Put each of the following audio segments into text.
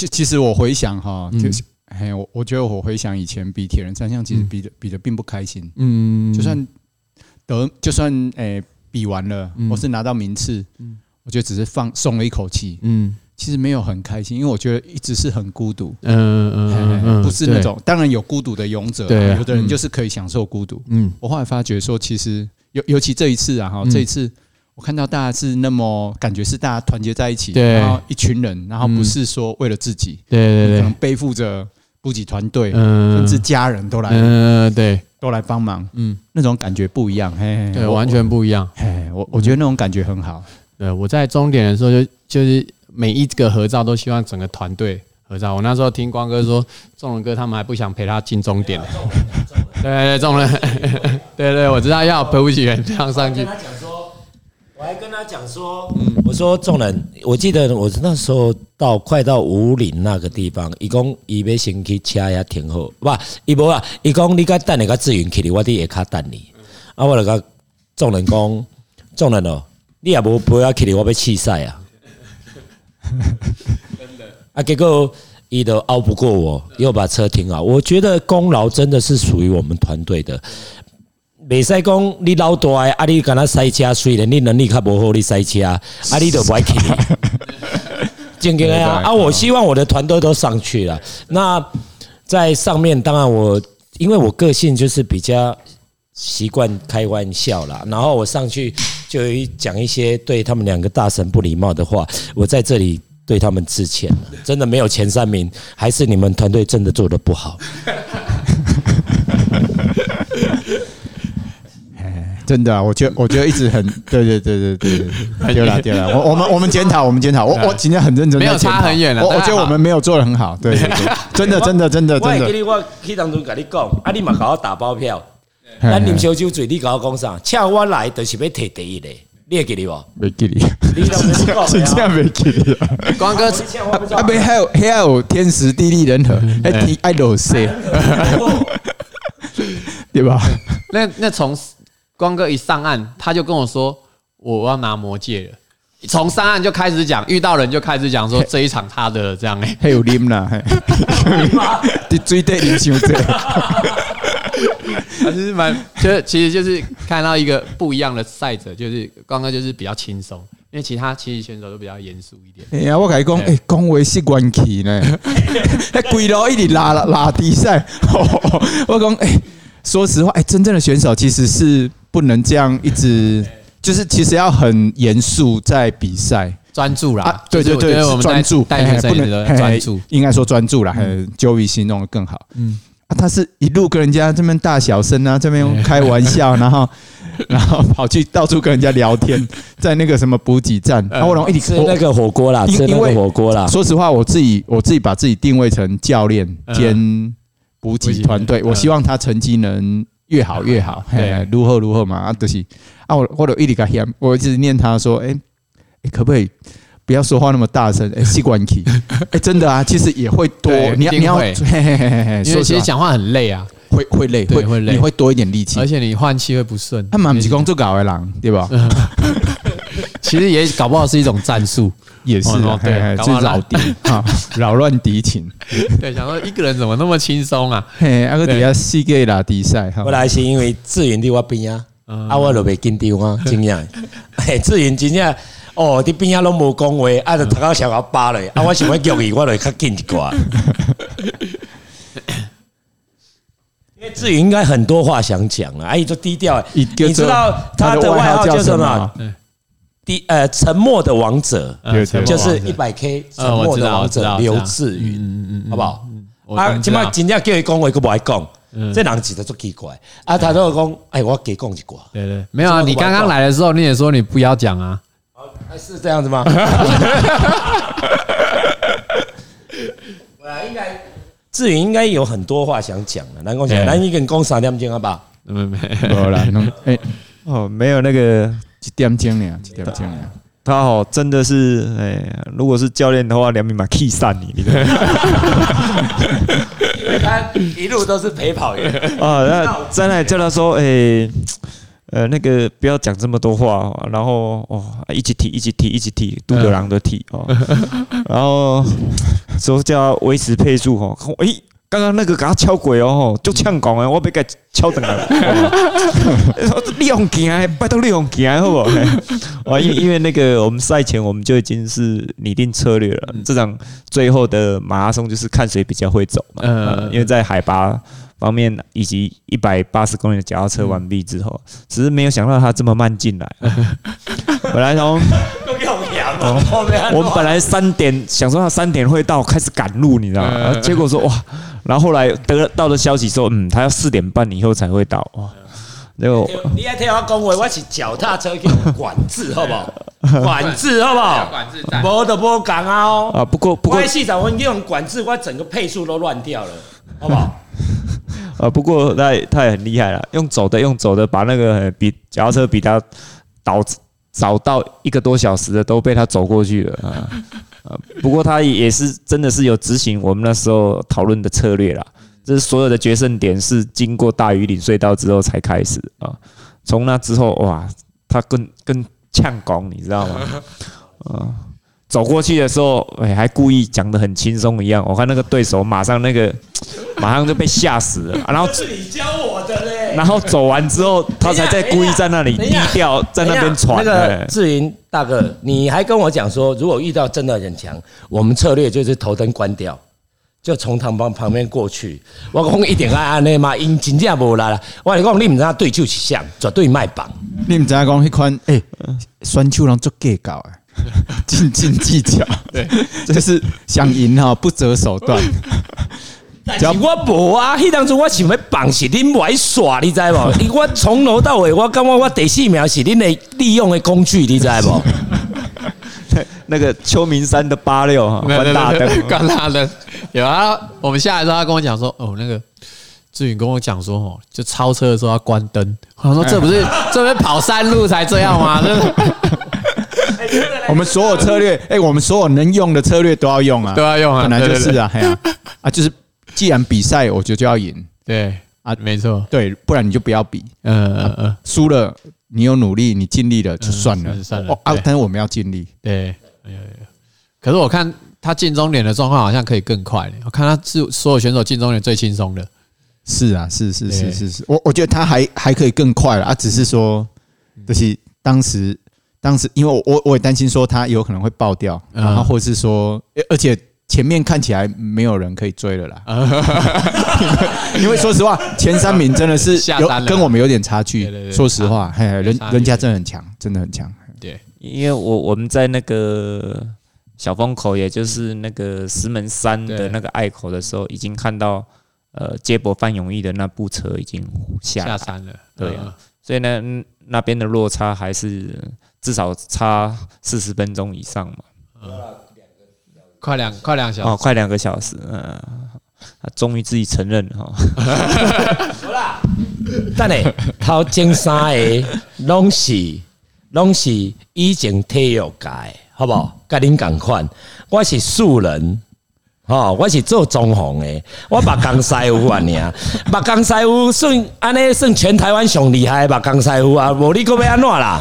其其实我回想哈，就是哎，我我觉得我回想以前比铁人三项，其实比的比的并不开心。嗯，就算得，就算哎比完了，我是拿到名次，我觉得只是放松了一口气。嗯，其实没有很开心，因为我觉得一直是很孤独。嗯嗯嗯，不是那种，当然有孤独的勇者，有的人就是可以享受孤独。嗯，我后来发觉说，其实尤尤其这一次啊，哈，这一次。我看到大家是那么感觉是大家团结在一起，然后一群人，然后不是说为了自己，对对对，可能背负着补给团队，甚至家人都来，嗯，对，都来帮忙，嗯，那种感觉不一样，嘿，对，完全不一样，嘿，我我觉得那种感觉很好。对，我在终点的时候就就是每一个合照都希望整个团队合照。我那时候听光哥说，仲仁哥他们还不想陪他进终点，对对，仲仁，对对，我知道要陪不起人这样上去。我还跟他讲说，我说众人，我记得我那时候到快到武岭那个地方，伊讲伊要先去车也停好，不，伊无啊，伊讲你该等你个志云去哩，我伫下卡等你。啊，我就甲众人讲，众人哦，你也无不要去哩，我要气晒啊。真的啊，结果伊都拗不过我，又把车停好。我觉得功劳真的是属于我们团队的。袂使讲你老大诶，啊你敢若塞车，虽然你能力较无好，你塞车，啊你都不爱去。正经的啊，啊我希望我的团队都上去了。那在上面，当然我因为我个性就是比较习惯开玩笑啦，然后我上去就讲一些对他们两个大神不礼貌的话，我在这里对他们致歉了。真的没有前三名，还是你们团队真的做得不好。真的啊，我觉得 我觉得一直很对对对对对对，对了对了，我我们我们检讨我们检讨，我我 今天很认真，没有差很远了。我我觉得我们没有做的很好，对真的真的真的真的。我给你我去当中跟你讲，啊你嘛给我打包票，咱啉烧酒醉，你给我讲啥？请我来就是要摕第一的，你会记得不？没记得，你都没讲，真的没记得。光哥，啊没还有还有天时地利人和，还提爱罗斯，对吧？那那从。光哥一上岸，他就跟我说：“我要拿魔戒了。”从上岸就开始讲，遇到人就开始讲说这一场他的这样哎，还有林啦，你追对英雄对，还是蛮，就其实就是看到一个不一样的赛者，就是光哥就是比较轻松，因为其他其实选手都比较严肃一点。哎呀，我跟你讲，哎，恭维是关系呢，那鬼佬一直拉拉拉比赛，我讲哎，说实话，哎，真正的选手其实是。不能这样一直，就是其实要很严肃在比赛，专注啦。对对对，专注，不能专注，应该说专注啦。还有 Joey 形容的更好。嗯，啊，他是一路跟人家这边大小声啊，这边开玩笑，然后然后跑去到处跟人家聊天，在那个什么补给站，然后我一起吃那个火锅啦，吃那个火锅啦。说实话，我自己我自己把自己定位成教练兼补给团队，我希望他成绩能。越好越好，嘿，如何如何嘛，啊，就是啊，我我都一直跟他，我一直念他说，哎，哎，可不可以不要说话那么大声？哎，习惯起，哎，真的啊，其实也会多，你要你要，嘿嘿嘿嘿，因为其实讲话很累啊，会会累，会会累，你会多一点力气，而且你换气会不顺。他们不是工作搞的人，对吧？其实也搞不好是一种战术。也是哦，对，就扰敌 啊，扰乱敌情。对，想说一个人怎么那么轻松啊？嘿，阿哥底下四个拉比赛，本来是因为志云伫我边啊，啊，我都袂紧张啊，真样。嘿，志云真正哦，伫边啊拢无讲话，啊，就头壳小我扒嘞，啊，我想要叫伊，我就较紧一寡。因为志云应该很多话想讲啊，阿姨就低调。你知道他的外号叫什么？第呃，沉默的王者，就是一百 K 沉默的王者刘志云，好不好？啊，起码今天叫伊讲话，佢不爱讲，这两个字都足奇怪。啊，他都讲，哎，我给讲一句。对对，没有啊，你刚刚来的时候，你也说你不要讲啊。是这样子吗？应该志云应该有很多话想讲的。来，我讲，来你跟讲三点钟好不好？没没有啦，哎哦，没有那个。几点钟呢？几点钟呢？他哦，真的是哎，如果是教练的话，两米马 K 散你，你看，他一路都是陪跑员啊。那再来叫他说，哎，呃，那个不要讲这么多话，然后哦，一起踢，一起踢，一起踢，杜德朗的踢哦，然后说叫维持配速哦，诶。刚刚那个给他敲鬼哦，就呛讲诶，我被给敲断了。利用行，拜托利用行，好不好？啊，因因为那个我们赛前我们就已经是拟定策略了，这场最后的马拉松就是看谁比较会走嘛。嗯，因为在海拔方面以及一百八十公里的脚踏车完毕之后，只是没有想到他这么慢进来。本来从 我们本来三点想说他三点会到，开始赶路，你知道吗？结果说哇。然后后来得到的消息说，嗯，他要四点半以后才会到哇。然后你还听我讲话，我是脚踏车给管制，好不好？管制，好不好？管制，没得不讲啊哦。啊，不过不过，现场我用管制，我整个配速都乱掉了，好不好？啊，不过他他也很厉害了，用走的用走的，把那个比脚踏车比他倒早到一个多小时的都被他走过去了啊。不过他也是真的是有执行我们那时候讨论的策略啦，就是所有的决胜点是经过大禹岭隧道之后才开始啊。从那之后哇，他更更呛拱，你知道吗？啊，走过去的时候，哎，还故意讲的很轻松一样。我看那个对手马上那个 马上就被吓死了。然后是你教我的嘞。然后走完之后，他才在故意在那里 低调，在那边传。那个志云。大哥，你还跟我讲说，如果遇到真的很强，我们策略就是头灯关掉，就从他旁旁边过去。我讲一点爱安内嘛，因真正无来了。我讲你唔知道对手是像，绝对卖榜。你唔知道讲迄款诶，选手人做计较诶，斤斤计较。对，这是想赢哈，不择手段。我无啊，迄当初我想要绑是恁玩耍，你知无？我从头到尾，我感觉我第四秒是恁的利用的工具，你知无？那个秋名山的八六哈，关大灯，关大灯。有啊，我们下来之后，他跟我讲说，哦，那个志远跟我讲说，哦，就超车的时候要关灯。我说这不是这边跑山路才这样吗？我们所有策略，哎，我们所有能用的策略都要用啊，都要用啊，本来就是啊，哎呀，啊，就是。既然比赛，我觉得就要赢。对啊，没错，对，不然你就不要比。嗯嗯嗯，输了你有努力，你尽力了就算了，算了。啊，但是我们要尽力。对，可是我看他进终点的状况好像可以更快。我看他是所有选手进终点最轻松的。是啊，是是是是是，我我觉得他还还可以更快了啊，只是说，就是当时当时，因为我我也担心说他有可能会爆掉，然后或者是说，而且。前面看起来没有人可以追了啦，因为说实话，前三名真的是有 跟我们有点差距。说实话，嘿人人家真的很强，真的很强。对，因为我我们在那个小风口，也就是那个石门山的那个隘口的时候，已经看到呃接驳范永义的那部车已经下下山了。对，所以呢，那边的落差还是至少差四十分钟以上嘛。快两快两小时哦，快两个小时，嗯，他终于自己承认了哈。好啦，等下头前三个拢是 拢是以前体育界，好不好？跟恁同款，我是素人。哦，我是做装潢的，我木工师傅啊，你啊，木工师傅算安尼算全台湾上厉害的木工师傅啊，无你阁要安怎啦？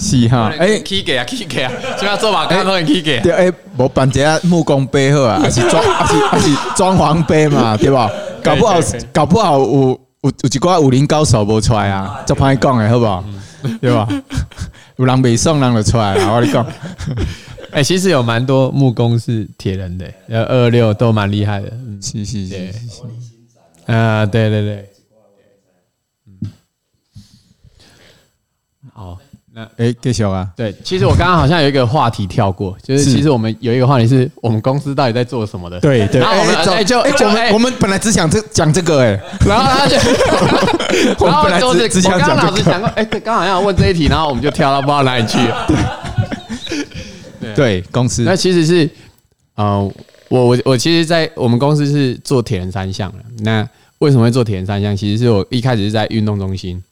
是哈，哎，起价啊，起价啊，就要做木工都能起价。对，哎，无办一下木工杯好啊，还是装，还是还是装潢杯嘛，对吧？搞不好，搞不好有有有一寡武林高手无出来啊，就歹讲的好不好？对吧？有人袂爽，人就出来啊，我跟你讲。哎，其实有蛮多木工是铁人的，呃，二六都蛮厉害的。嗯，是是是，啊，对对对。嗯，好，那哎，继续啊。对，其实我刚刚好像有一个话题跳过，就是其实我们有一个话题是我们公司到底在做什么的。对对。然后我们哎就我们我们本来只想这讲这个哎，然后他就，然后就是只想讲这个。我刚刚老师讲过，哎，刚好要问这一题，然后我们就跳到不知道哪里去了。对公司，那其实是，呃，我我我其实，在我们公司是做铁人三项的。那为什么会做铁人三项？其实是我一开始是在运动中心。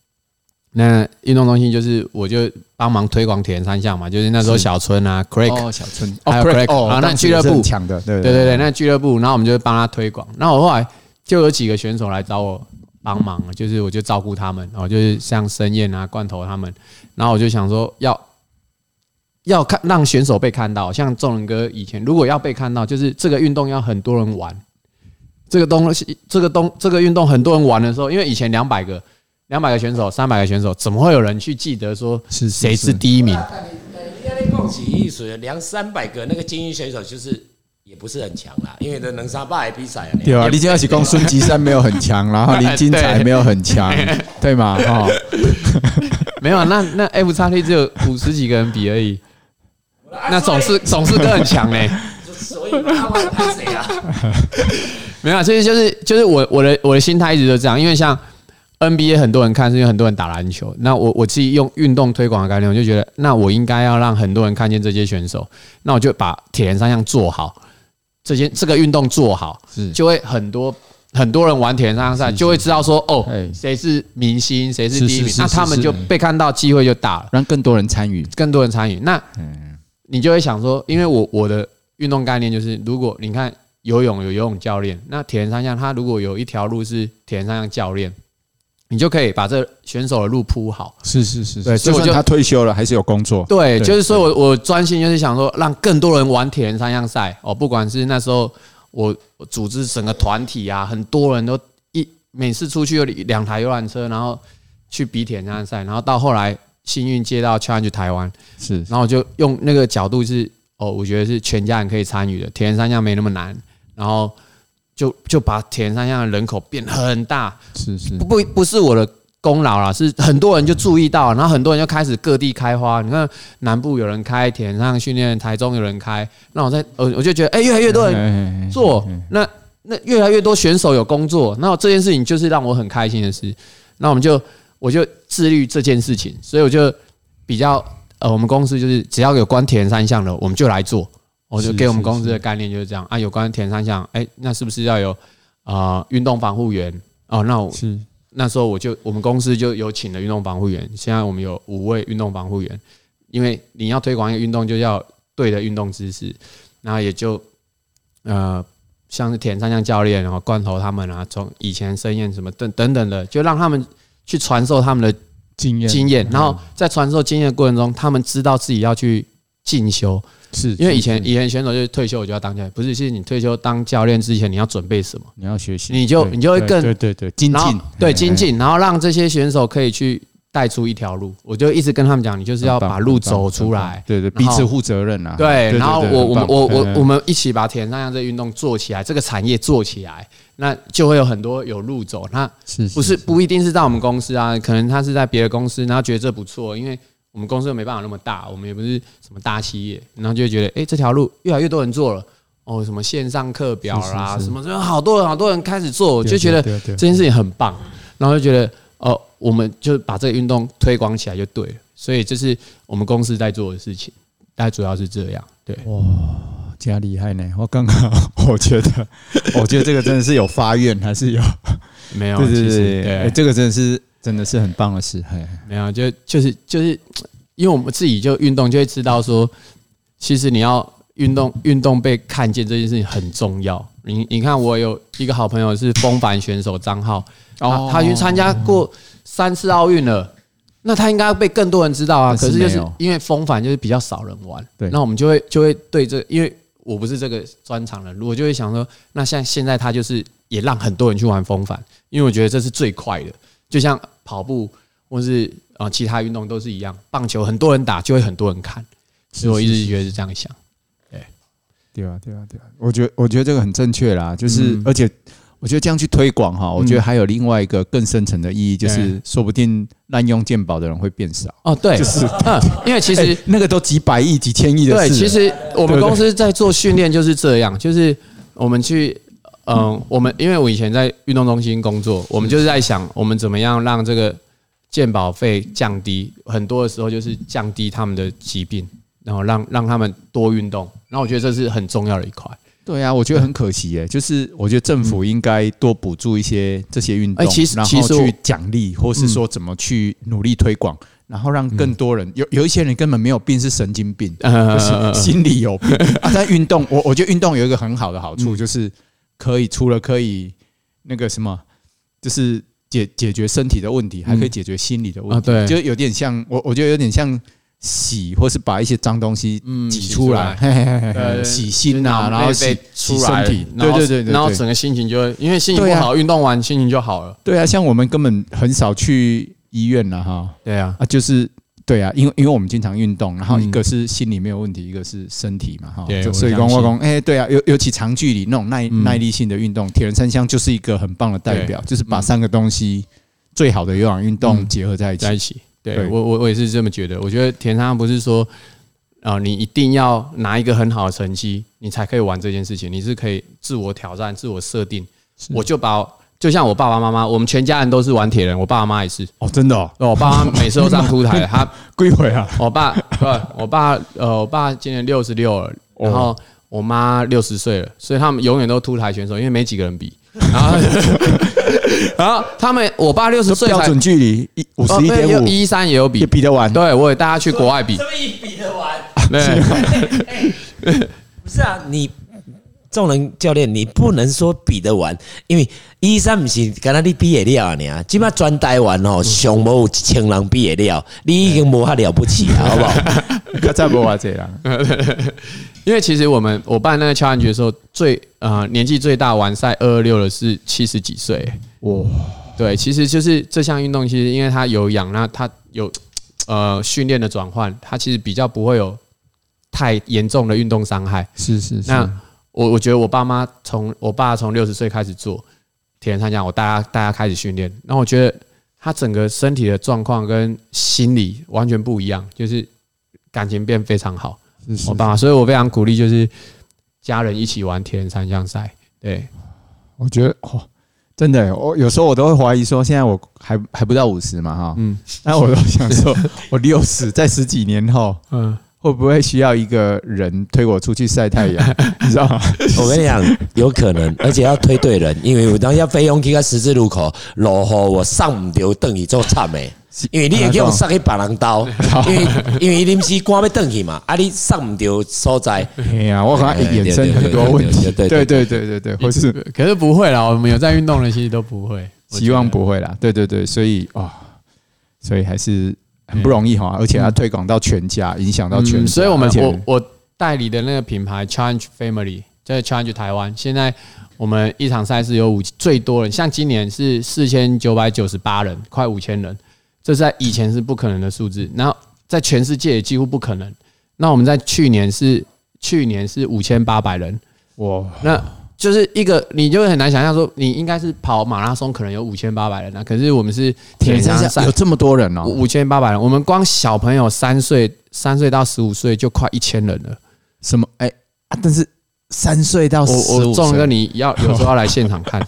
那运动中心就是我就帮忙推广铁人三项嘛，就是那时候小春啊，Craig，哦，小春，还有 Craig，哦，那俱乐部抢的，对对对对，那俱乐部，然后我们就帮他推广。然后我后来就有几个选手来找我帮忙，就是我就照顾他们，然后就是像申燕啊、罐头他们，然后我就想说要要看让选手被看到，像众人哥以前如果要被看到，就是这个运动要很多人玩，这个东西这个东这个运动很多人玩的时候，因为以前两百个两百个选手、三百个选手，怎么会有人去记得说是谁是第一名？共起艺术量三百个那个精英选手就是。也不是很强啦，因为这能杀霸的比赛啊。对啊，你就要是讲孙吉山没有很强，然后林金才没有很强，对吗？哈，没有，那那 F 叉 T 只有五十几个人比而已，那总是总是都很强 嘞。所以他们看谁啊？没有，其实就是就是我我的我的心态一直都这样，因为像 NBA 很多人看，是因为很多人打篮球。那我我自己用运动推广的概念，我就觉得，那我应该要让很多人看见这些选手，那我就把铁人三项做好。这些这个运动做好，是就会很多很多人玩铁人三项赛，就会知道说哦，谁是明星，谁是第一名，那他们就被看到机会就大了，让更多人参与，更多人参与。那你就会想说，因为我我的运动概念就是，如果你看游泳有游泳教练，那铁人三项他如果有一条路是铁人三项教练。你就可以把这选手的路铺好。是是是，对，所以我就他退休了还是有工作。对，就是说我我专心就是想说，让更多人玩铁人三项赛哦，不管是那时候我组织整个团体啊，很多人都一每次出去有两台游览车，然后去比铁人三项赛，然后到后来幸运接到 Challenge 台湾，是，然后就用那个角度是哦，我觉得是全家人可以参与的，铁人三项没那么难，然后。就就把铁人三项的人口变很大，是是不不不是我的功劳啦，是很多人就注意到，然后很多人就开始各地开花。你看南部有人开铁人三项训练，台中有人开，那我在我我就觉得，哎，越来越多人做，那那越来越多选手有工作，那这件事情就是让我很开心的事。那我们就我就自律这件事情，所以我就比较呃，我们公司就是只要有关铁人三项的，我们就来做。我就给我们公司的概念就是这样啊，有关铁人三项，哎，那是不是要有啊运动防护员？哦，那我是那时候我就我们公司就有请了运动防护员，现在我们有五位运动防护员，因为你要推广一个运动，就要对的运动知识，然后也就呃像是铁人三项教练，然后罐头他们啊，从以前申燕什么等等等的，就让他们去传授他们的经验经验，然后在传授经验的过程中，他们知道自己要去进修。是因为以前以前选手就是退休我就要当教练，不是？是你退休当教练之前你要准备什么？你要学习，你就你就会更对对对精进，对精进，然后让这些选手可以去带出一条路。我就一直跟他们讲，你就是要把路走出来，对对，彼此负责任啊。对，然后我我我我我们一起把铁人三项这个运动做起来，这个产业做起来，那就会有很多有路走。那不是不一定是在我们公司啊？可能他是在别的公司，然后觉得这不错，因为。我们公司又没办法那么大，我们也不是什么大企业，然后就会觉得，哎，这条路越来越多人做了，哦，什么线上课表啦，什么，好多人好多人开始做，就觉得这件事情很棒，然后就觉得，哦，我们就把这个运动推广起来就对了，所以这是我们公司在做的事情，大概主要是这样，对。哇，这样厉害呢！我刚刚我觉得，我觉得这个真的是有发愿还是有？没有，对对对，对，这个真的是。真的是很棒的事，嘿，没有，就就是就是，因为我们自己就运动，就会知道说，其实你要运动，运动被看见这件事情很重要。你你看，我有一个好朋友是风帆选手张浩，哦，他去参加过三次奥运了，那他应该被更多人知道啊。可是就是因为风帆就是比较少人玩，对，那我们就会就会对这，因为我不是这个专长的，我就会想说，那像现在他就是也让很多人去玩风帆，因为我觉得这是最快的，就像。跑步或是啊其他运动都是一样，棒球很多人打就会很多人看，所以我一直觉得是这样想。对，啊，对啊，对啊。我觉得我觉得这个很正确啦，就是而且我觉得这样去推广哈，我觉得还有另外一个更深层的意义，就是说不定滥用健保的人会变少。哦，对，就是嗯，因为其实那个都几百亿、几千亿的事。对，其实我们公司在做训练就是这样，就是我们去。嗯，我们因为我以前在运动中心工作，我们就是在想，我们怎么样让这个健保费降低，很多的时候就是降低他们的疾病，然后让让他们多运动。然后我觉得这是很重要的一块。对啊，我觉得很可惜诶，就是我觉得政府应该多补助一些这些运动，然后去奖励，或是说怎么去努力推广，然后让更多人有有一些人根本没有病，是神经病，就是心理有病 啊。但运动，我我觉得运动有一个很好的好处就是。可以除了可以那个什么，就是解解决身体的问题，还可以解决心理的问题。啊，对，就有点像我，我觉得有点像洗，或是把一些脏东西挤出来，洗心呐，然后洗洗身体。对对对对，然后整个心情就会，因为心情不好，运动完心情就好了。对啊，像我们根本很少去医院了哈。对啊，啊就是。对啊，因为因为我们经常运动，然后一个是心理没有问题，一个是身体嘛，哈。对，所以讲我讲，哎，对啊，尤尤其长距离那种耐耐力性的运动，铁人三项就是一个很棒的代表，就是把三个东西最好的有氧运动结合在一起。对我我我也是这么觉得。我觉得铁人三项不是说啊，你一定要拿一个很好的成绩，你才可以玩这件事情。你是可以自我挑战、自我设定。我就把。就像我爸爸妈妈，我们全家人都是玩铁人，我爸妈也是。哦，真的哦。我爸妈 每次都上凸台，他 归回啊。我爸不，我爸呃，我爸今年六十六了，然后我妈六十岁了，所以他们永远都凸台选手，因为没几个人比。然 后，然后他们，我爸六十岁，标准距离一五十一点五，一三也有比，也比得完。对，我也带他去国外比。所以比得完。对。不是啊，你。仲仁教练，你不能说比得完，因为一三不是跟他你比得了啊，起码专台湾哦，上一千人比得了，你已经无他了不起了，好不好？再无话这样，因为其实我们我办那个超级的时候，最呃年纪最大完赛二二六的是七十几岁，哇，对，其实就是这项运动，其实因为它有氧，那它有 呃训练的转换，它其实比较不会有太严重的运动伤害，是是是。那我我觉得我爸妈从我爸从六十岁开始做铁人三项，我大家大家开始训练，那我觉得他整个身体的状况跟心理完全不一样，就是感情变非常好。我爸妈，所以我非常鼓励，就是家人一起玩铁人三项赛。对，我觉得哦，真的，我有时候我都会怀疑说，现在我还还不到五十嘛，哈，嗯，那我都想说，我六十在十几年后，嗯。会不会需要一个人推我出去晒太阳？你知道吗？我跟你讲，有可能，而且要推对人，因为我当下飞勇去个十字路口，落雨我上唔到凳椅做惨诶，因为你也叫我上去别人刀，因为因为临时赶要凳去嘛，啊你上唔到所在。哎呀，我可能衍生很多问题。对对对对对，或是可是不会啦，我们有在运动的，其实都不会，希望不会啦。对对对，所以啊，所以还是。很不容易哈，而且要推广到全家，影响到全家。所以我们我我代理的那个品牌 Challenge Family 在 Challenge 台湾，现在我们一场赛事有五最多人，像今年是四千九百九十八人，快五千人，这在以前是不可能的数字，然后在全世界也几乎不可能。那我们在去年是去年是五千八百人，哇，那。就是一个，你就会很难想象说，你应该是跑马拉松，可能有五千八百人啊。可是我们是铁人三项，有这么多人哦，五千八百人。我们光小朋友三岁，三岁到十五岁就快一千人了。什么？哎啊！但是三岁到十五岁，我仲仁哥，你要有时候要来现场看，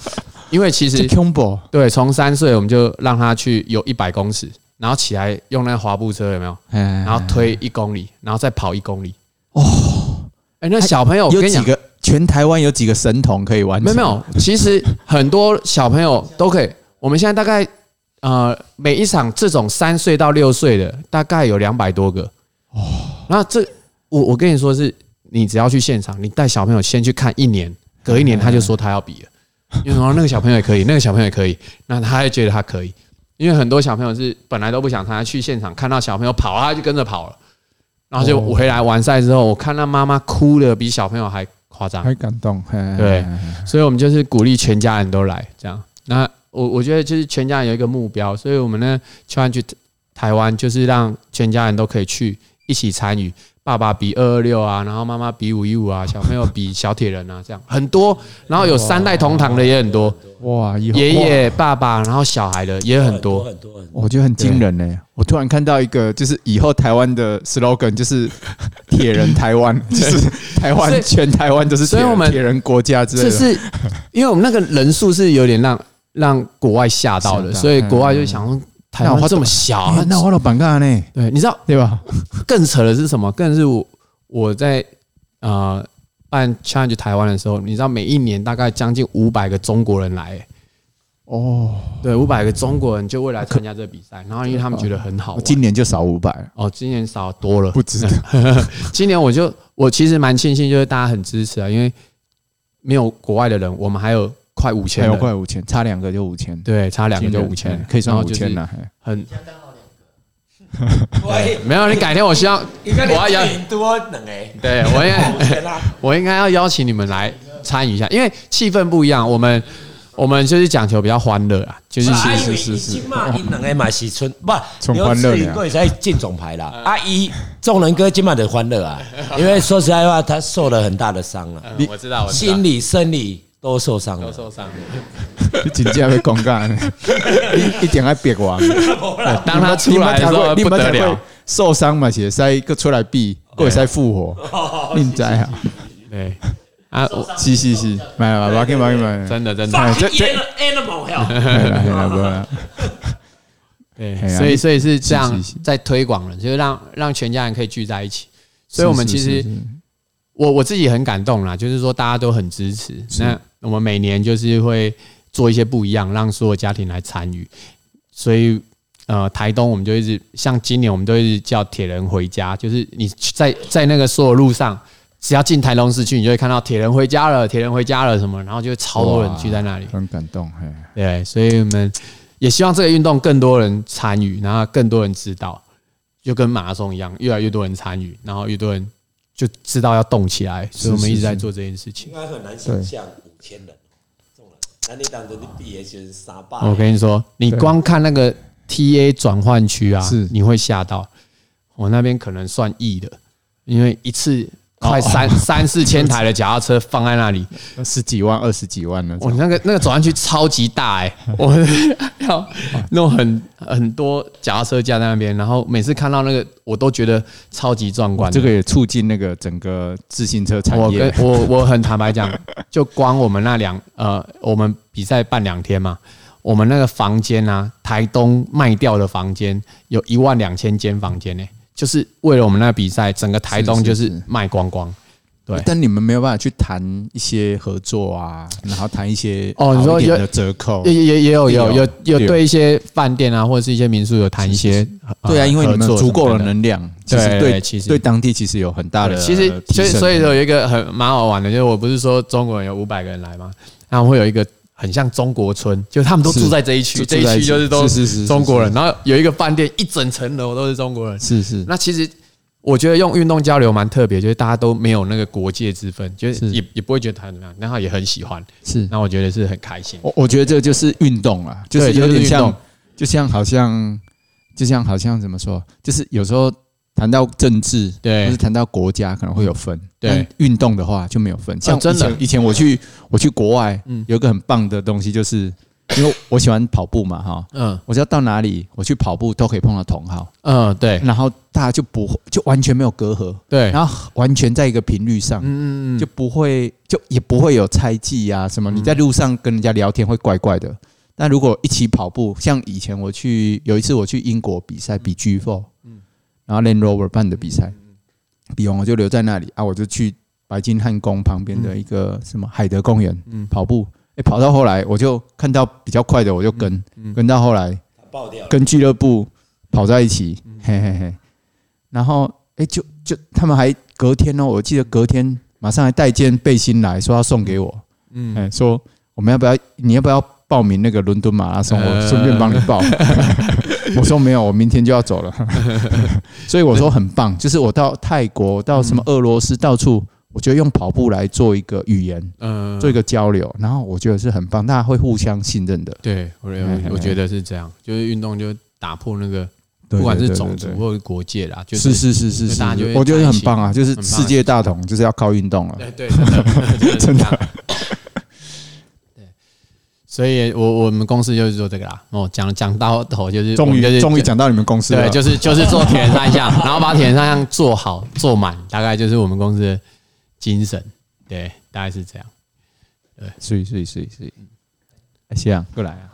因为其实 对，从三岁我们就让他去有一百公尺，然后起来用那个滑步车有没有？然后推一公里，然后再跑一公里。哦，哎，那小朋友有几个？全台湾有几个神童可以完成？没有没有，其实很多小朋友都可以。我们现在大概呃每一场这种三岁到六岁的大概有两百多个哦。那这我我跟你说是，你只要去现场，你带小朋友先去看一年，隔一年他就说他要比了，因为说那个小朋友也可以，那个小朋友也可以，那他也觉得他可以。因为很多小朋友是本来都不想参加，去现场看到小朋友跑，他就跟着跑了，然后就回来完赛之后，我看到妈妈哭的比小朋友还。夸张，很感动，对，所以我们就是鼓励全家人都来这样。那我我觉得就是全家人有一个目标，所以我们呢，千万去台湾，就是让全家人都可以去一起参与。爸爸比二二六啊，然后妈妈比五一五啊，小朋友比小铁人啊，这样 很多。然后有三代同堂的也很多，哇，爷爷、爸爸，然后小孩的也很多，很多，我觉得很惊人呢。我突然看到一个，就是以后台湾的 slogan 就是 “铁人台湾”，就是台湾全台湾都是所以我们铁人国家之类的。就是因为我们那个人数是有点让让国外吓到的，所以国外就想说。台湾这么小，那我老板干呢？对，你知道对吧？更扯的是什么？更是我我在呃办 Challenge 台湾的时候，你知道每一年大概将近五百个中国人来，哦，对，五百个中国人就会来参加这个比赛，然后因为他们觉得很好。今年就少五百哦，今年少多了，不止。今年我就我其实蛮庆幸，就是大家很支持啊，因为没有国外的人，我们还有。快五千，有快五千，差两个就五千，对，差两个就五千，可以算五千了，很。没有，你改天我希望我要邀多两个，对我应该 我应该要邀请你们来参与一下，因为气氛不一样，我们。我们就是讲求比较欢乐啊，就是是是是是。嘛，因两个嘛是春不，刘志宇哥也在进总排啦。阿姨，众人哥今晚的欢乐啊，因为说实在话，他受了很大的伤了。我知道，心理、生理都受伤了，都受伤了。你真正被公干，一一点还别完。当他出来的时候不得了，受伤嘛，且再个出来避，过再复活，命在啊。对。啊，是是是，买了，买给买给买，真的真的，这这 animal health，对，所以所以是这样在推广了，就是让让全家人可以聚在一起。所以我们其实我我自己很感动啦，就是说大家都很支持。那我们每年就是会做一些不一样，让所有家庭来参与。所以呃，台东我们就一直像今年我们都一直叫铁人回家，就是你在在那个所有路上。只要进台东市区，你就会看到铁人回家了，铁人回家了什么，然后就超多人聚在那里，很感动。对，所以我们也希望这个运动更多人参与，然后更多人知道，就跟马拉松一样，越来越多人参与，然后越多人就知道要动起来。所以我们一直在做这件事情。应该很难想象五千人，那你当时你毕业就是三百。我跟你说，你光看那个 TA 转换区啊，是你会吓到。我那边可能算亿的，因为一次。快三三四千台的脚踏车放在那里，十几万、二十几万呢。我那个那个转弯区超级大哎，我 要弄很很多脚踏车架在那边，然后每次看到那个，我都觉得超级壮观。这个也促进那个整个自行车产业。我跟我我很坦白讲，就光我们那两呃，我们比赛办两天嘛，我们那个房间啊，台东卖掉的房间有一万两千间房间呢。就是为了我们那个比赛，整个台东就是卖光光。对，但你们没有办法去谈一些合作啊，然后谈一些哦，你说有折扣，也也也有有有有对一些饭店啊，或者是一些民宿有谈一些。对啊，因为你们足够的能量，其实对其实对当地其实有很大的。其实所以所以说有一个很蛮好玩的，就是我不是说中国人有五百个人来吗？然后会有一个。很像中国村，就他们都住在这一区，这一区就是都是中国人。然后有一个饭店，一整层楼都是中国人。是是。那其实我觉得用运动交流蛮特别，就是大家都没有那个国界之分，就是也也不会觉得他怎么样，然后也很喜欢。是。那我觉得是很开心。我我觉得这就是运动啊，就是有点像，就像好像，就像好像怎么说，就是有时候。谈到政治，对，或是谈到国家，可能会有分。对，运动的话就没有分。像真的，以前我去 我去国外，嗯，有一个很棒的东西，就是因为我喜欢跑步嘛，哈，嗯，我知道到哪里我去跑步都可以碰到同好，嗯，对，然后大家就不会，就完全没有隔阂，对，然后完全在一个频率上，嗯嗯，就不会，就也不会有猜忌啊什么。你在路上跟人家聊天会怪怪的，但如果一起跑步，像以前我去有一次我去英国比赛，比 G4。然后 Land Rover 办的比赛，比完我就留在那里啊，我就去白金汉宫旁边的一个什么海德公园跑步。哎，跑到后来我就看到比较快的，我就跟跟到后来，跟俱乐部跑在一起，嘿嘿嘿。然后哎，就就他们还隔天哦，我记得隔天马上还带件背心来说要送给我，嗯，哎，说我们要不要？你要不要报名那个伦敦马拉松？我顺便帮你报。我说没有，我明天就要走了，所以我说很棒，就是我到泰国，到什么俄罗斯，到处，我觉得用跑步来做一个语言，嗯，做一个交流，然后我觉得是很棒，大家会互相信任的。对，我我觉得是这样，就是运动就打破那个，不管是种族或者国界啦，就是是是是是，我觉得很棒啊，就是世界大同就是要靠运动了。对对，真的。所以我，我我们公司就是做这个啦。哦，讲讲到头就是终于终于讲到你们公司了。对，就是就是做铁人三项，然后把铁人三项做好做满，大概就是我们公司的精神。对，大概是这样。对，所以所以所以所以，夕阳过来啊！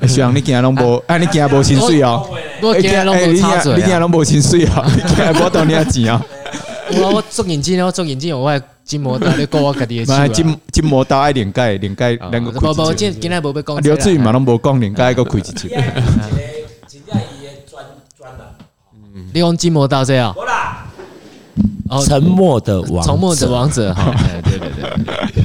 夕阳，你今日拢无？哎，你今日无薪水哦？我今日拢无插嘴，你今日拢无薪水哦？你今日我等你钱啊？我 我做眼镜，我做眼镜，我爱筋膜刀，你讲我家己的。买筋筋膜刀爱连盖，连盖两个。不不，今今日无要讲。刘志宇嘛，拢无讲连盖个开一集。你用筋膜刀这样。沉默的王，沉默的王者哈。对对对。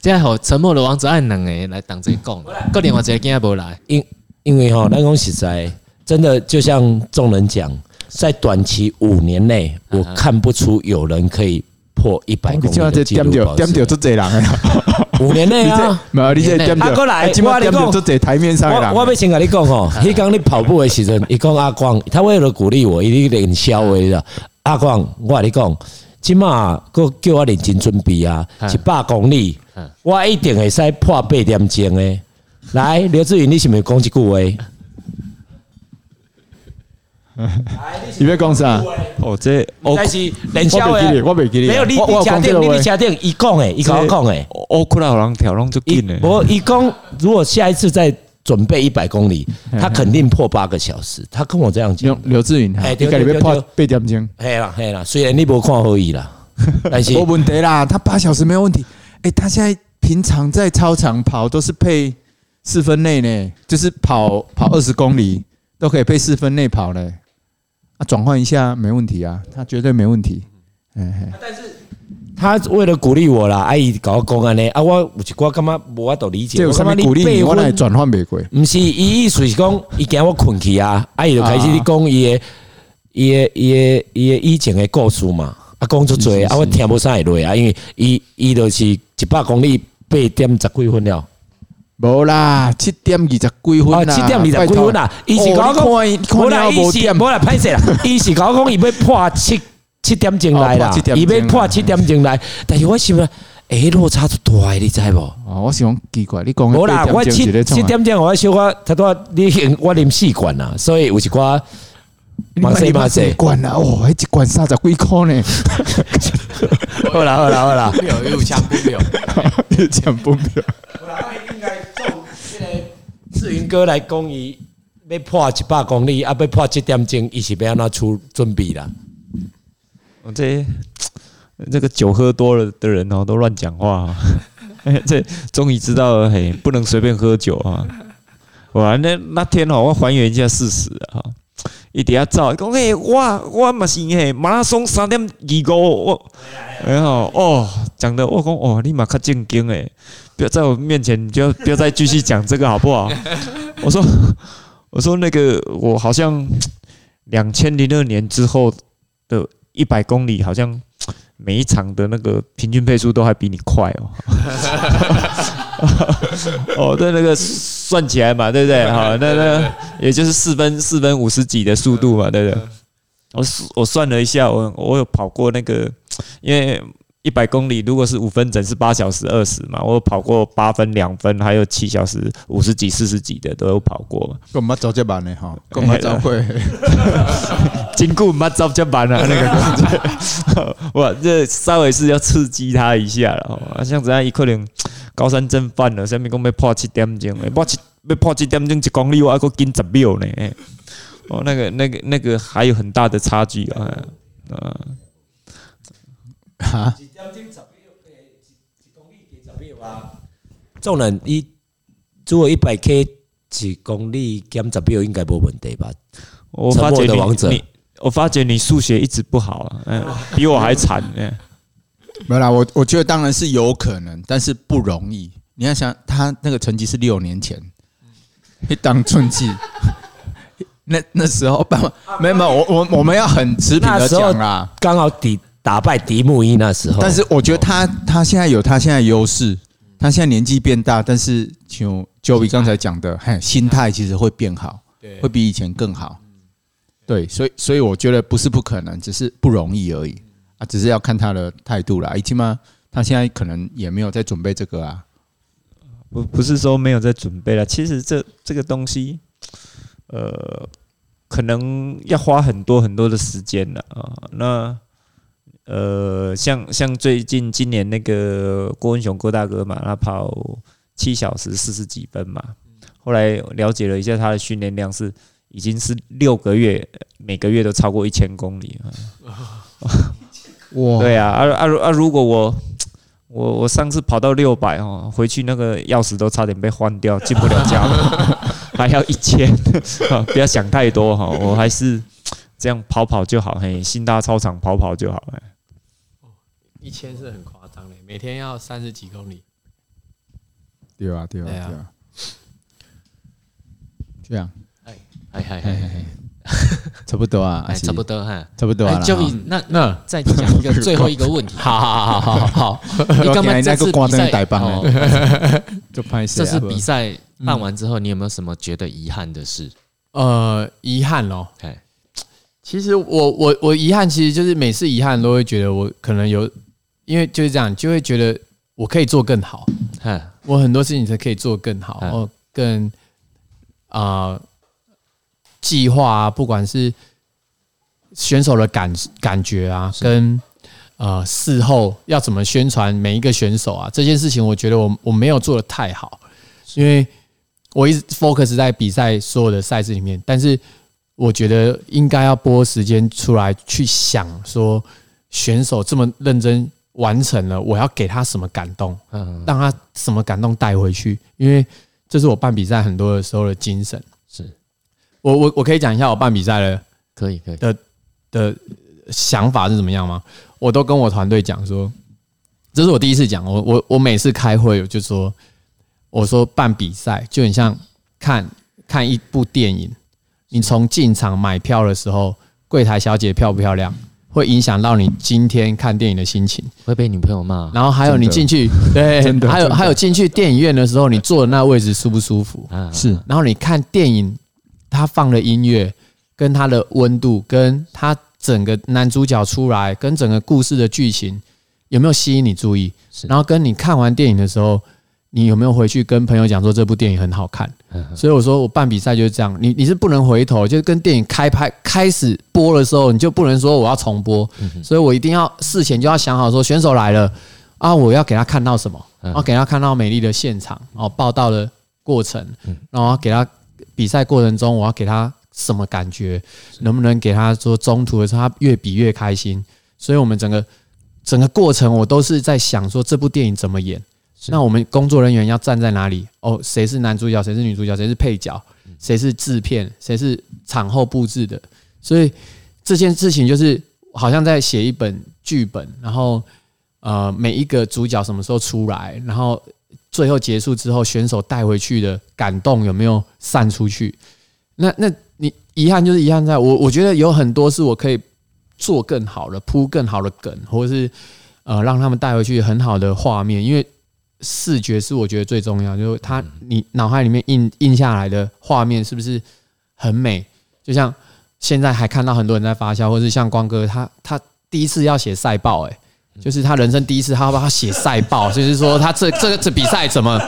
这好沉默的王子按两个来当这讲，个另外一个今日无来，因因为哈，咱讲实在，真的就像众人讲，在短期五年内，我看不出有人可以破一百公里的记录。点点做这人 五年内啊，没有你这点点。过来，我跟你讲，做这台面上我我要先跟你讲哦，你讲你跑步的时阵，伊讲阿光，他为了鼓励我，伊练消话的。阿光，我跟你讲，今嘛个叫我认真准备啊，一百公里，我一定会使破八点钟的。来，刘志云，你是不是讲一句话？你要讲啥？哦，这但是练消话，我没记得，没有你你家店，你家店，伊讲诶，伊跟我讲诶，我过来好人跳拢就紧诶。我伊讲，如果下一次再准备一百公里，他肯定破八个小时。他跟我这样讲。刘志云，哎，你该里面破八点钟。嘿啦嘿啦，虽然你无看好伊啦，但是没问题啦，他八小时没有问题。哎，他现在平常在操场跑都是配四分内呢，就是跑跑二十公里都可以配四分内跑嘞。转换一下没问题啊，他绝对没问题。嗯，但是他为了鼓励我啦，阿姨搞个公安呢啊，我有一寡干嘛无法度理解。这有什么鼓励你？我来转换玫瑰。不是，伊意思是讲，伊惊我困去啊，阿姨就开始你讲伊个伊个伊个伊个以前的故事嘛，啊讲出嘴啊，我听无啥会累啊，因为伊伊就是一百公里八点十几分了。无啦，七点二十几分啦。七点二十几分啦。伊是讲讲，无啦，伊是无啦，歹势啦。伊是讲讲，伊要破七 七点钟来啦。伊要破七点钟来，但是我想诶，落差就大，你知无？哦，我想奇怪，你讲。无啦，我七七点钟我小可他多，你我啉四罐啦，所以有一寡。马西马西罐啦，哦，一罐三十几块呢。好啦好啦好啦，有有抢不了，有抢不了。志云哥来讲，伊要破一百公里，啊，要破七点钟，伊是要安怎出准备啦？我这这个酒喝多了的人哦，都乱讲话。这终于知道了，嘿，不能随便喝酒啊！哇，那那天哦，我还原一下事实啊，一定要照讲，嘿，我我嘛是嘿，马拉松三点二五，我然后哦，讲的我讲哦，你嘛较正经诶。不要在我面前，你就 不要再继续讲这个好不好？我说，我说那个，我好像两千零二年之后的一百公里，好像每一场的那个平均配速都还比你快哦。哦，对，那个算起来嘛，对不对？好，那那也就是四分四分五十几的速度嘛，对不对？我我算了一下，我我有跑过那个，因为。一百公里，如果是五分整是八小时二十嘛？我有跑过八分两分，还有七小时五十几、四十几的都有跑过嘛。够嘛早就办的哈，够嘛早会，经过嘛早就办了那个感觉。哇，这稍微是要刺激他一下了。像这样一可能高山症犯了，下面讲要破七点钟，破七要破七点钟一公里，我还够跟十秒呢。哦，那个、那个、那个还有很大的差距啊！啊。哈？众人一如果一百 K 几公里减十秒应该没问题吧？我发觉你，我发觉你数学一直不好啊，嗯，比我还惨呢。没有啦，我我觉得当然是有可能，但是不容易。你要想他那个成绩是六年前，一当春季，那那时候没有没有，我我我们要很持平的讲啦，刚好抵。打败迪木伊那时候，但是我觉得他他现在有他现在优势，他现在年纪变大，但是就就比刚才讲的，嘿，心态其实会变好，会比以前更好，对，所以所以我觉得不是不可能，只是不容易而已啊，只是要看他的态度了。起码他现在可能也没有在准备这个啊，不不是说没有在准备了，其实这这个东西，呃，可能要花很多很多的时间了啊，那。呃，像像最近今年那个郭文雄郭大哥嘛，他跑七小时四十几分嘛。后来了解了一下他的训练量是已经是六个月每个月都超过一千公里 哇！对啊，啊啊啊！如果我我我上次跑到六百哦，回去那个钥匙都差点被换掉，进不了家门，还要一千，不要想太多哈，我还是这样跑跑就好，嘿，新大操场跑跑就好，一千是很夸张的，每天要三十几公里。对啊，对啊，对啊，这样，哎哎哎哎，差不多啊，差不多哈，差不多啊。就那那再讲一个最后一个问题，好好好好好好，你刚刚 这次比赛，就拍这次比赛办完之后，你有没有什么觉得遗憾的事？呃，遗憾咯，哎，其实我我我遗憾，其实就是每次遗憾都会觉得我可能有，因为就是这样，就会觉得我可以做更好，我很多事情才可以做更好，然后更啊计划啊，不管是选手的感感觉啊，跟呃事后要怎么宣传每一个选手啊，这件事情，我觉得我我没有做的太好，因为。我一直 focus 在比赛所有的赛事里面，但是我觉得应该要拨时间出来去想说，选手这么认真完成了，我要给他什么感动，嗯。让他什么感动带回去，因为这是我办比赛很多的时候的精神。是我我我可以讲一下我办比赛的可以可以的的想法是怎么样吗？我都跟我团队讲说，这是我第一次讲，我我我每次开会我就说。我说办比赛就很像看看一部电影，你从进场买票的时候，柜台小姐漂不漂亮，会影响到你今天看电影的心情，会被女朋友骂。然后还有你进去，对，还有还有进去电影院的时候，你坐的那位置舒不舒服？是。然后你看电影，他放的音乐，跟他的温度，跟他整个男主角出来，跟整个故事的剧情有没有吸引你注意？然后跟你看完电影的时候。你有没有回去跟朋友讲说这部电影很好看？所以我说我办比赛就是这样，你你是不能回头，就是跟电影开拍开始播的时候，你就不能说我要重播，所以我一定要事前就要想好说选手来了啊，我要给他看到什么？然后给他看到美丽的现场哦，报道的过程，然后给他比赛过程中我要给他什么感觉？能不能给他说中途的时候他越比越开心？所以我们整个整个过程我都是在想说这部电影怎么演。那我们工作人员要站在哪里？哦，谁是男主角？谁是女主角？谁是配角？谁是制片？谁是场后布置的？所以这件事情就是好像在写一本剧本，然后呃，每一个主角什么时候出来，然后最后结束之后，选手带回去的感动有没有散出去？那那你遗憾就是遗憾在我，我觉得有很多是我可以做更好的，铺更好的梗，或者是呃，让他们带回去很好的画面，因为。视觉是我觉得最重要，就是他你脑海里面印印下来的画面是不是很美？就像现在还看到很多人在发笑，或是像光哥他他第一次要写赛报，哎，就是他人生第一次，他要帮他写赛报，就是说他这这个这比赛怎么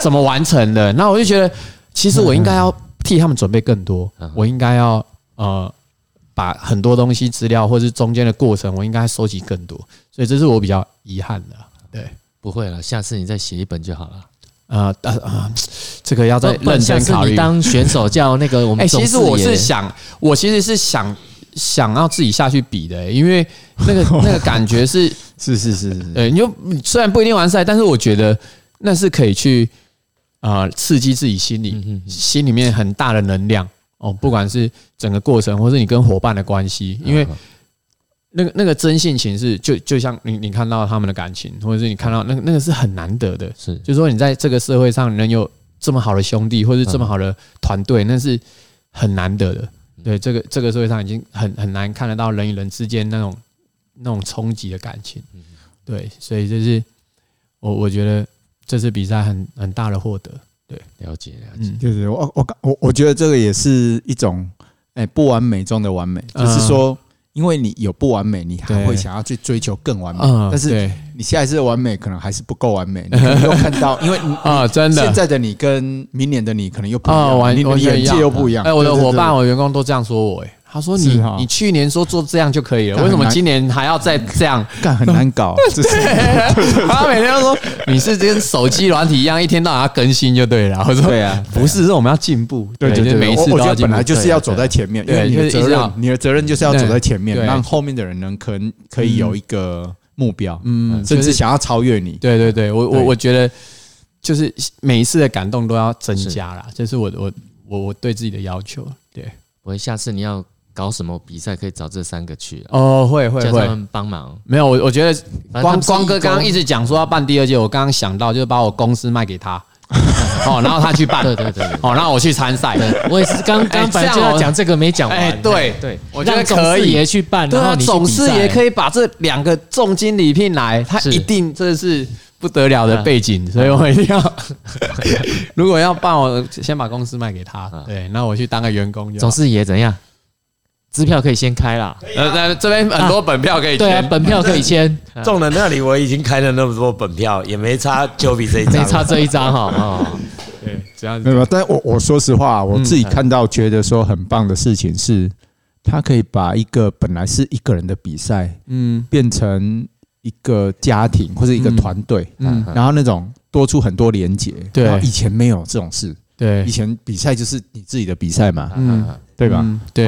怎么完成的？那我就觉得，其实我应该要替他们准备更多，我应该要呃把很多东西资料或是中间的过程，我应该收集更多，所以这是我比较遗憾的，对。不会了，下次你再写一本就好了。呃呃呃，这个要再认真考虑。你当选手叫那个我们，哎，其实我是想，我其实是想想要自己下去比的，因为那个那个感觉是是是是是，对，你就虽然不一定完赛，但是我觉得那是可以去啊刺激自己心里心里面很大的能量哦，不管是整个过程，或是你跟伙伴的关系，因为。那个那个真性情是就就像你你看到他们的感情，或者是你看到那个那个是很难得的，是。就是说你在这个社会上能有这么好的兄弟，或者这么好的团队，那是很难得的。对，这个这个社会上已经很很难看得到人与人之间那种那种冲击的感情。对，所以就是我我觉得这次比赛很很大的获得。对，了解了解。就是我我我我觉得这个也是一种哎不完美中的完美，就是说。因为你有不完美，你还会想要去追求更完美。但是你下一次的完美可能还是不够完美。你可能又看到，因为啊，真的，现在的你跟明年的你可能又不一样，你的眼界又不一样。哎，我的伙伴、我员工都这样说我。哎。他说你：“你你去年说做这样就可以了，为什么今年还要再这样？干很难搞。”他每天都说：“你是跟手机软体一样，一天到晚要更新就对了。”我说：“对啊，不是，是我们要进步。对对对，每一次都要进步。本来就是要走在前面，因为你的责任，你的责任就是要走在前面，让后面的人能可能可以有一个目标，嗯，甚至想要超越你。对对对，我我我觉得就是每一次的感动都要增加啦，这是我我我我对自己的要求。对，我下次你要。搞什么比赛可以找这三个去哦，会会会。帮忙。没有，我我觉得光光哥刚刚一直讲说要办第二届，我刚刚想到就是把我公司卖给他，哦，然后他去办，对对对，哦，然后我去参赛，我也是刚刚本来就要讲这个没讲完，哎，对。对，我觉得可以。也去办，然后你总是也可以把这两个重金礼聘来，他一定这是不得了的背景，所以我一定要，如果要办，我先把公司卖给他，对，那我去当个员工，总是爷怎样？支票可以先开啦，呃，那这边很多本票可以签，对啊，本票可以签。中了那里我已经开了那么多本票，也没差，就比这一张，没差这一张哈。啊，对，这样子。没有，但我我说实话，我自己看到觉得说很棒的事情是，他可以把一个本来是一个人的比赛，嗯，变成一个家庭或者一个团队，嗯，然后那种多出很多连结。对，以前没有这种事，对，以前比赛就是你自己的比赛嘛，嗯，对吧？对。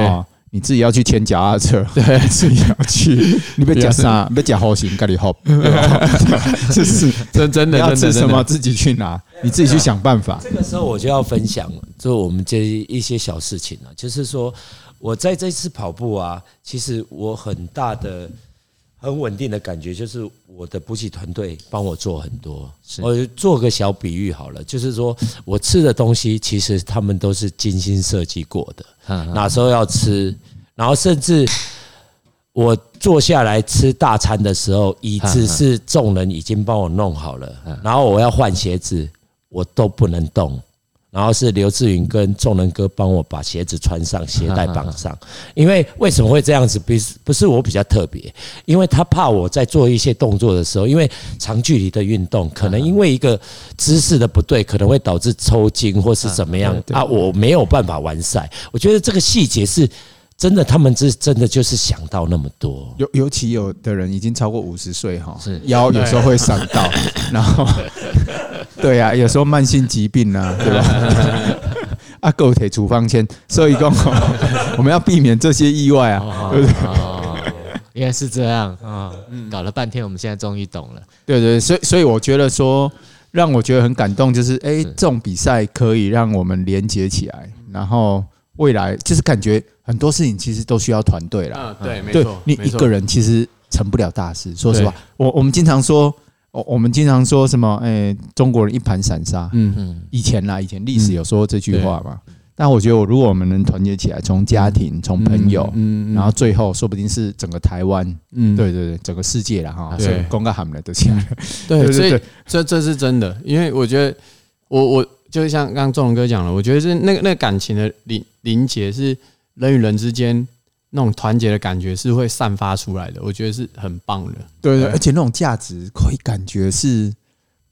你自己要去牵脚踏车，对，自己要去。你别讲啥，别讲好心，跟你好，这是真真的。要吃什么自己去拿，你自己去想办法。这个时候我就要分享，就我们这一些小事情了。就是说，我在这次跑步啊，其实我很大的、很稳定的感觉，就是我的补给团队帮我做很多。我做个小比喻好了，就是说我吃的东西，其实他们都是精心设计过的。哪时候要吃，然后甚至我坐下来吃大餐的时候，椅子是众人已经帮我弄好了，然后我要换鞋子，我都不能动。然后是刘志云跟众人哥帮我把鞋子穿上，鞋带绑上。因为为什么会这样子？不是不是我比较特别，因为他怕我在做一些动作的时候，因为长距离的运动，可能因为一个姿势的不对，可能会导致抽筋或是怎么样啊，我没有办法完赛。我觉得这个细节是真的，他们是真的就是想到那么多。尤尤其有的人已经超过五十岁哈，腰有时候会闪到，然后。对呀、啊，有时候慢性疾病啊，对吧？啊，够铁处方签，所以讲我们要避免这些意外啊，对不对？原来是这样啊，搞了半天，我们现在终于懂了。对对，所以所以我觉得说，让我觉得很感动，就是哎，这种比赛可以让我们连接起来，然后未来就是感觉很多事情其实都需要团队啦。嗯，对，没错，你一个人其实成不了大事。说实话，我我们经常说。我我们经常说什么？哎，中国人一盘散沙。嗯嗯，以前啦，以前历史有说这句话嘛。但我觉得，我如果我们能团结起来，从家庭，从朋友，嗯，然后最后说不定是整个台湾，嗯，对对对，整个世界了哈。所以公告喊了都起来了。对，所以这这是真的，因为我觉得，我我就像刚刚仲龙哥讲了，我觉得是那个那个感情的凝凝结，是人与人之间。那种团结的感觉是会散发出来的，我觉得是很棒的。对对，而且那种价值可以感觉是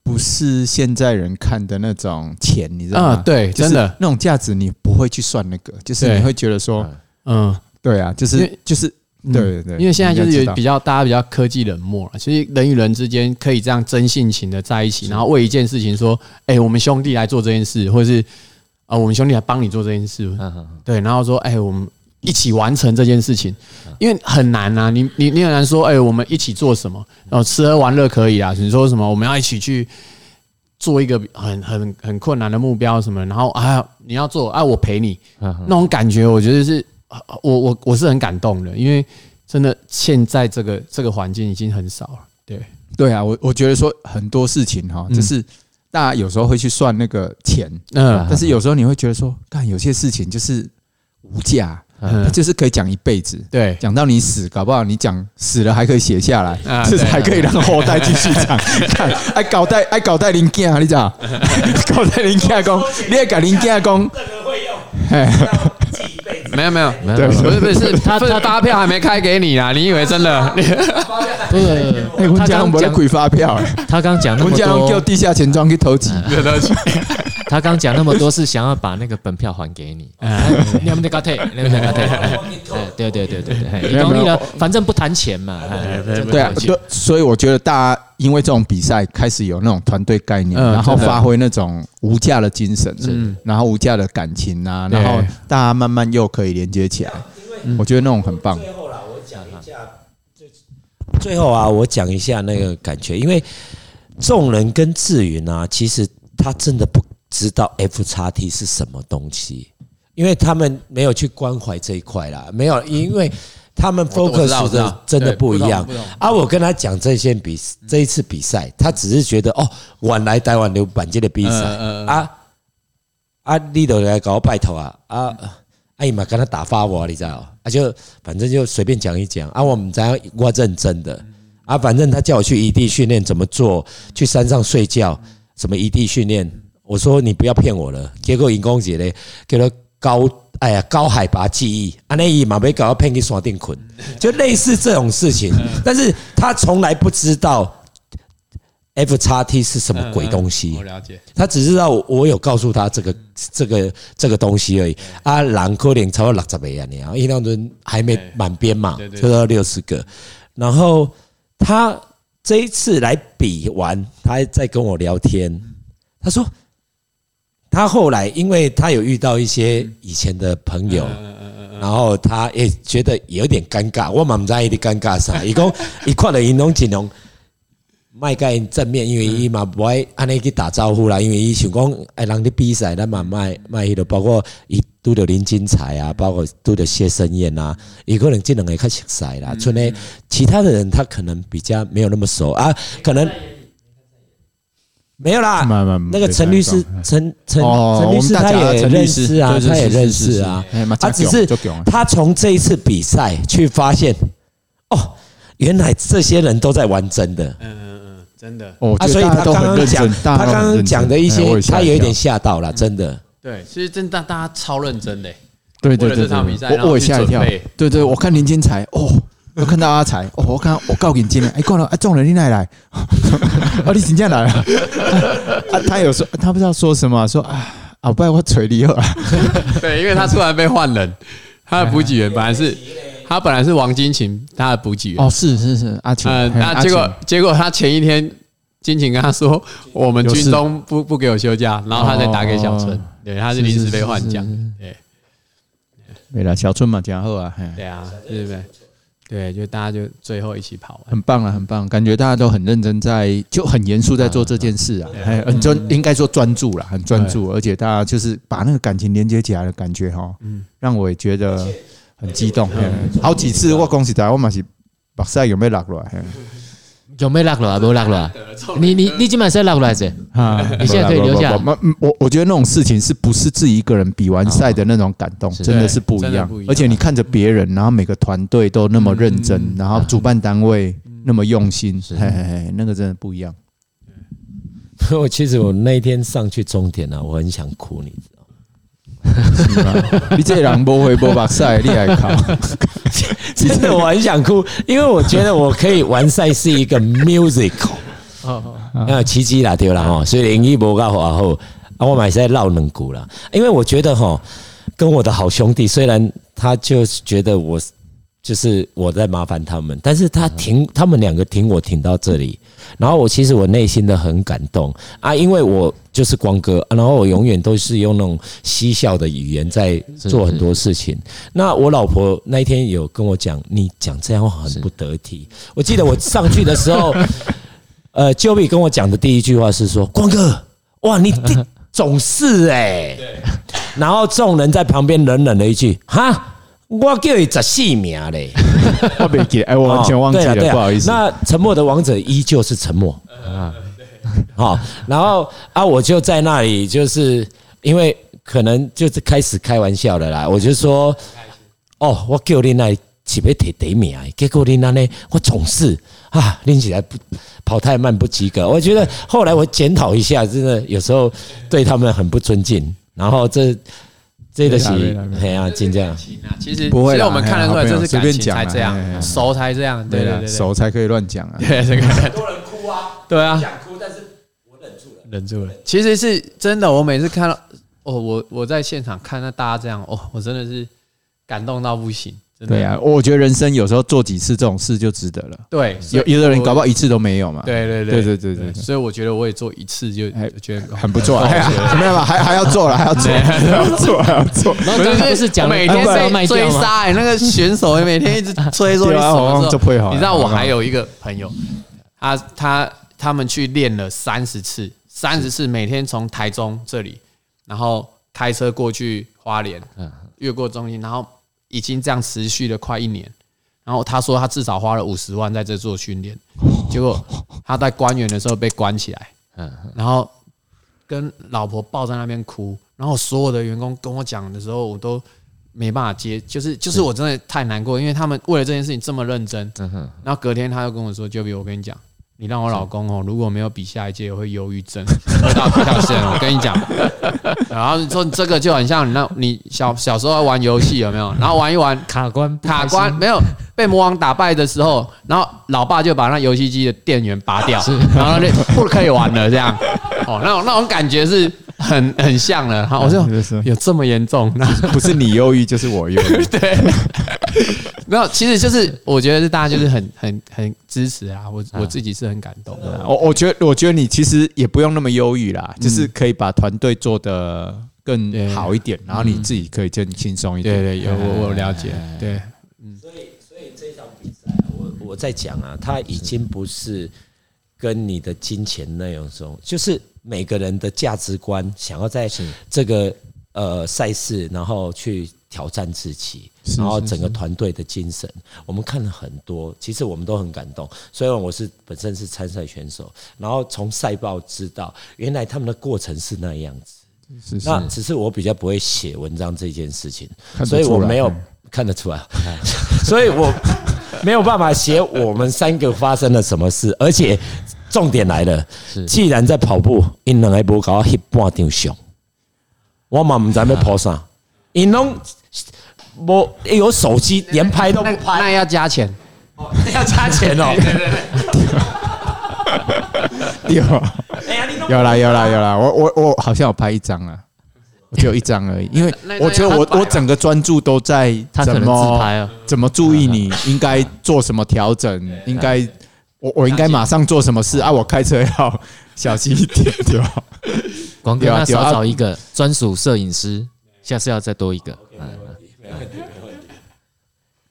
不是现在人看的那种钱，你知道吗？对，真的那种价值你不会去算那个，就是你会觉得说，嗯，对啊，就是就是对对对，因为现在就是有比较大家比较科技冷漠了，其实人与人之间可以这样真性情的在一起，然后为一件事情说，哎，我们兄弟来做这件事，或者是啊，我们兄弟来帮你做这件事，对，然后说，哎，我们。一起完成这件事情，因为很难啊！你你你很难说，哎，我们一起做什么？然后吃喝玩乐可以啊。你说什么？我们要一起去做一个很很很困难的目标什么？然后啊，你要做啊，我陪你。那种感觉，我觉得是，我我我是很感动的，因为真的现在这个这个环境已经很少了。对对啊，我我觉得说很多事情哈，就是大家有时候会去算那个钱，嗯，但是有时候你会觉得说，干有些事情就是无价。嗯，就是可以讲一辈子，对，讲到你死，搞不好你讲死了还可以写下来，就是还可以让后代继续讲。看，爱搞代爱搞代零件啊，你 讲？搞代零件工，你也搞零件工，这个会用。没有没有，不是 不是，他他发票还没开给你啊？你以为真的？不是，他刚刚讲发票，他刚讲那么多，叫地下钱庄去投机。他刚讲那么多是想要把那个本票还给你，你们得搞退，你们得搞退。对对对对对，你同意了，反正不谈钱嘛。对啊，对，所以我觉得大家因为这种比赛开始有那种团队概念，然后发挥那种无价的精神，然后无价的感情啊，然后大家慢慢又可以连接起来。我觉得那种很棒。最后啦，我讲一下，最最后啊，我讲一下那个感觉，因为众人跟志云啊，其实他真的不。知道 F 叉 T 是什么东西，因为他们没有去关怀这一块啦，没有，因为他们 focus 的真的不一样。啊，我跟他讲这些比这一次比赛，他只是觉得哦，晚来台湾留板机的比赛啊，啊，你都来搞我拜托啊啊！哎呀妈跟他打发我，你知道？啊，就反正就随便讲一讲啊，我们咱我认真的啊，反正他叫我去异地训练怎么做，去山上睡觉，什么异地训练，我说你不要骗我了。结果尹公姐呢，给了高哎呀高海拔记忆，阿那姨嘛没搞到骗去山顶困，就类似这种事情，但是他从来不知道。F 叉 T 是什么鬼东西？我了解，他只知道我有告诉他这个这个这个东西而已。啊，兰科林超过六十个啊，你啊，一两轮还没满编嘛，就到六十个。然后他这一次来比完，他还在跟我聊天。他说他后来因为他有遇到一些以前的朋友，然后他也觉得有点尴尬。我蛮在意的尴尬啥？一共一块的银龙锦龙。迈盖正面，因为伊嘛不爱安尼去打招呼啦，因为伊想讲哎，人的比赛，咱嘛卖卖迄个，包括伊拄着林金彩啊，包括拄着谢生燕呐，伊可能这两个较熟悉啦。村内其他的人，他可能比较没有那么熟啊，可能没有啦。那个陈律师，陈陈陈律师他也认识啊，他也认识啊。他只是他从这一次比赛去发现，哦，原来这些人都在玩真的。嗯嗯嗯真的哦，啊，所以他刚刚讲，他刚刚讲的一些，他有一点吓到了，真的。对，其实真的大家超认真的。对对对，我我也吓一跳。对对，我看林金才，哦，我看到阿才，哦，我看我告眼睛了，哎，过了，哎，众人你来来？哦，你请假来了。啊，他有说，他不知道说什么，说啊啊，不然我捶你了。对，因为他突然被换人，他的补给员本来是。他本来是王金琴，他的补给员。哦，是是是，阿琴。嗯，那结果结果他前一天，金琴跟他说，我们军中不不给我休假，然后他再打给小春，对，他是临时被换将。对，没了，小春嘛，讲好啊。对啊，对不对？对，就大家就最后一起跑，很棒啊，很棒，感觉大家都很认真，在就很严肃在做这件事啊，很专，应该说专注了，很专注，而且大家就是把那个感情连接起来的感觉哈，嗯，让我也觉得。很激动，好几次我恭喜大家，我马是把赛有没有落落没有落落来？没落落啊。你你你今晚是落来着？啊，你现在可以留下。我我觉得那种事情是不是自己一个人比完赛的那种感动，真的是不一样。而且你看着别人，然后每个团队都那么认真，然后主办单位那么用心，嘿嘿嘿，那个真的不一样。我其实我那天上去终点呢，我很想哭，你。你这人不会不把赛，你还考？其实我很想哭，因为我觉得我可以完赛是一个 musical。啊，奇迹啦，对啦哈，所以林一博搞好，啊，我买在绕冷股了。因为我觉得哈，跟我的好兄弟，虽然他就觉得我就是我在麻烦他们，但是他挺他们两个挺我挺到这里。然后我其实我内心的很感动啊，因为我就是光哥，然后我永远都是用那种嬉笑的语言在做很多事情。那我老婆那一天有跟我讲，你讲这样话很不得体。我记得我上去的时候，呃，Joey 跟我讲的第一句话是说：“光哥，哇，你总是哎。”然后众人在旁边冷冷的一句：“哈。”我叫你十四名嘞，我没记，哎，我完全忘记了，不好意思。那沉默的王者依旧是沉默。啊，好，然后啊，我就在那里，就是因为可能就是开始开玩笑的啦，我就说，哦，我叫你那起别提第一名，结果你那呢，我总是啊练起来不跑太慢不及格，我觉得后来我检讨一下，真的有时候对他们很不尊敬，然后这。这个是对啊，真这样。其实不会，其实我们看得出来，就是感情才这样，熟才这样。对对对，熟才可以乱讲啊。对，这个很多人哭啊。对啊。想哭，但是我忍住了。忍住了。其实是真的，我每次看到哦，我我在现场看到大家这样，哦，我真的是感动到不行。对啊，我觉得人生有时候做几次这种事就值得了。对，有有的人搞不好一次都没有嘛。对对对对对对，所以我觉得我也做一次就还觉得很不错。没有嘛，还还要做了，还要做，还要做，还要做。然后就是讲每天在追杀，那个选手每天一直追说 你什么时候？你知道我还有一个朋友，他他他们去练了三十次，三十次每天从台中这里，然后开车过去花莲，越过中心，然后。已经这样持续了快一年，然后他说他至少花了五十万在这做训练，结果他在关员的时候被关起来，嗯，然后跟老婆抱在那边哭，然后所有的员工跟我讲的时候，我都没办法接，就是就是我真的太难过，因为他们为了这件事情这么认真，然后隔天他又跟我说，Jovi，我跟你讲。你让我老公哦，如果没有比下一届，我会忧郁症，回到不跳线。我跟你讲，然后说这个就很像你那，你小小时候玩游戏有没有？然后玩一玩卡关，卡关没有被魔王打败的时候，然后老爸就把那游戏机的电源拔掉，然后那 不可以玩了，这样哦，那种那种感觉是很很像了。好，我说有这么严重？那不是你忧郁，就是我忧郁。对。没有，其实就是我觉得是大家就是很很很支持啊，我我自己是很感动的。我我觉得我觉得你其实也不用那么忧郁啦，就是可以把团队做得更好一点，然后你自己可以更轻松一点。对对，有我我了解。对，嗯，所以所以这场比赛，我我在讲啊，它已经不是跟你的金钱内容中，就是每个人的价值观，想要在这个呃赛事，然后去。挑战自己，然后整个团队的精神，我们看了很多，其实我们都很感动。虽然我是本身是参赛选手，然后从赛报知道，原来他们的过程是那样子。那只是我比较不会写文章这件事情，所以我没有看得出来，所以我没有办法写我们三个发生了什么事。而且重点来了，既然在跑步，因两个无搞我翕半张相，我嘛唔知要跑啥，因拢。我有手机，连拍都不拍，那要加钱，要加钱哦。有，有啦有啦有啦，我我我好像有拍一张啊，我只有一张而已，因为我觉得我我整个专注都在怎么怎么注意你 应该做什么调整，应该我我应该马上做什么事？啊？我开车要 小心一点，对吧？光哥，那少找一个专属摄影师，下次要再多一个。嗯，没问题，没问题。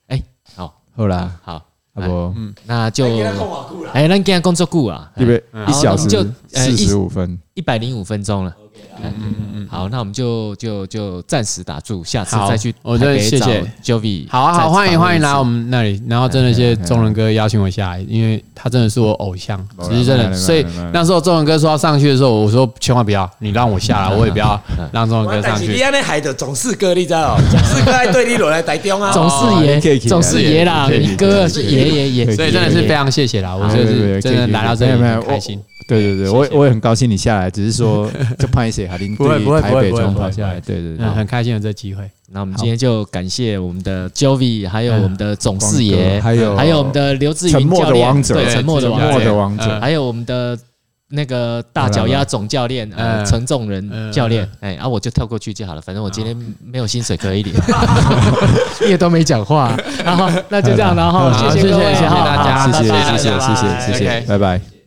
哎，好，好啦，好，好不，嗯，那就，哎，那今天工作够啊，对不对？一小时就四十五分，一百零五分钟了。嗯嗯嗯，好，那我们就就就暂时打住，下次再去。我就谢谢。Jovi，好啊好，欢迎欢迎来我们那里，然后真的谢谢中伦哥邀请我下来，因为他真的是我偶像，其实真的，所以那时候中文哥说要上去的时候，我说千万不要，你让我下来，我也不要 让中文哥上去。你安尼海的总是哥，你知道？总是哥来对你落来台中啊，总是爷，总是爷啦，你哥是爷爷爷，所以真的是非常谢谢啦，我就是真的来到这里很开心。对对对，我也我也很高兴你下来，只是说 就拍一些哈，林对台北中跑下来，对对对，很开心有这机会。那我们今天就感谢我们的 Jovi，还有我们的总四爷，还有还有我们的刘志云教练，对，沉默的王者，沉默的王者，还有我们的那个大脚丫总教练，呃，承重人教练，哎，啊，我就跳过去就好了，反正我今天没有薪水可以领，也都没讲话。然后那就这样，然后谢谢谢谢大家，谢谢谢谢谢谢谢谢，拜拜。